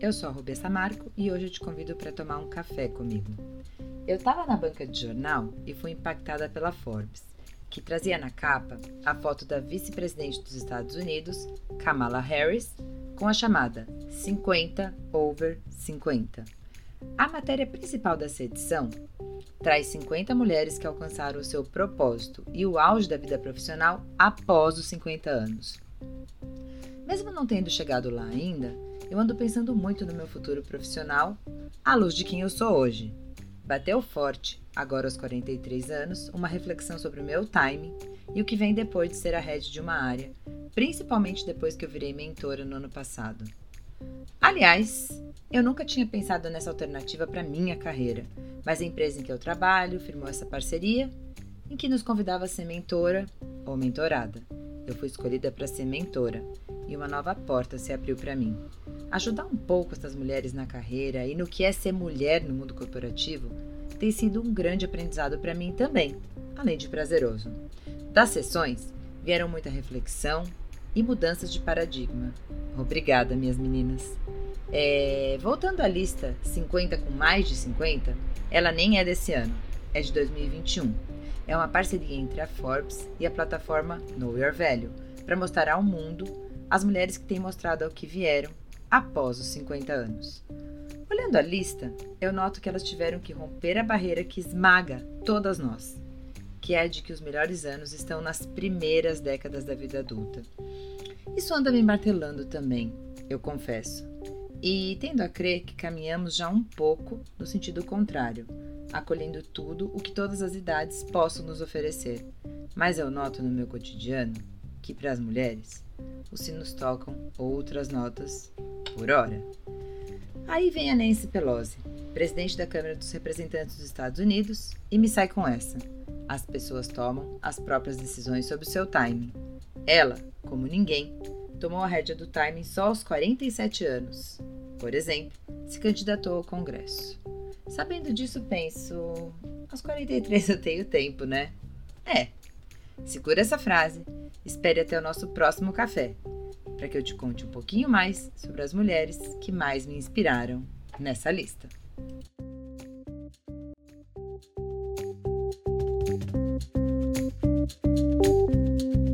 Eu sou a Rubia Samarco e hoje eu te convido para tomar um café comigo. Eu estava na banca de jornal e fui impactada pela Forbes, que trazia na capa a foto da vice-presidente dos Estados Unidos, Kamala Harris, com a chamada 50 over 50. A matéria principal dessa edição traz 50 mulheres que alcançaram o seu propósito e o auge da vida profissional após os 50 anos. Mesmo não tendo chegado lá ainda, eu ando pensando muito no meu futuro profissional à luz de quem eu sou hoje. Bateu forte, agora aos 43 anos, uma reflexão sobre o meu timing e o que vem depois de ser a head de uma área, principalmente depois que eu virei mentora no ano passado. Aliás, eu nunca tinha pensado nessa alternativa para minha carreira, mas a empresa em que eu trabalho firmou essa parceria, em que nos convidava a ser mentora ou mentorada. Eu fui escolhida para ser mentora e uma nova porta se abriu para mim. Ajudar um pouco essas mulheres na carreira e no que é ser mulher no mundo corporativo tem sido um grande aprendizado para mim também, além de prazeroso. Das sessões vieram muita reflexão e mudanças de paradigma. Obrigada, minhas meninas. É, voltando à lista 50 com mais de 50, ela nem é desse ano, é de 2021 é uma parceria entre a Forbes e a plataforma Know Your Value para mostrar ao mundo as mulheres que têm mostrado ao que vieram após os 50 anos. Olhando a lista, eu noto que elas tiveram que romper a barreira que esmaga todas nós, que é a de que os melhores anos estão nas primeiras décadas da vida adulta. Isso anda me martelando também, eu confesso, e tendo a crer que caminhamos já um pouco no sentido contrário acolhendo tudo o que todas as idades possam nos oferecer. Mas eu noto no meu cotidiano que, para as mulheres, os sinos tocam outras notas por hora. Aí vem a Nancy Pelosi, presidente da Câmara dos Representantes dos Estados Unidos, e me sai com essa: as pessoas tomam as próprias decisões sobre o seu timing. Ela, como ninguém, tomou a rédea do timing só aos 47 anos. Por exemplo, se candidatou ao Congresso. Sabendo disso, penso: aos 43 eu tenho tempo, né? É. Segura essa frase. Espere até o nosso próximo café, para que eu te conte um pouquinho mais sobre as mulheres que mais me inspiraram nessa lista.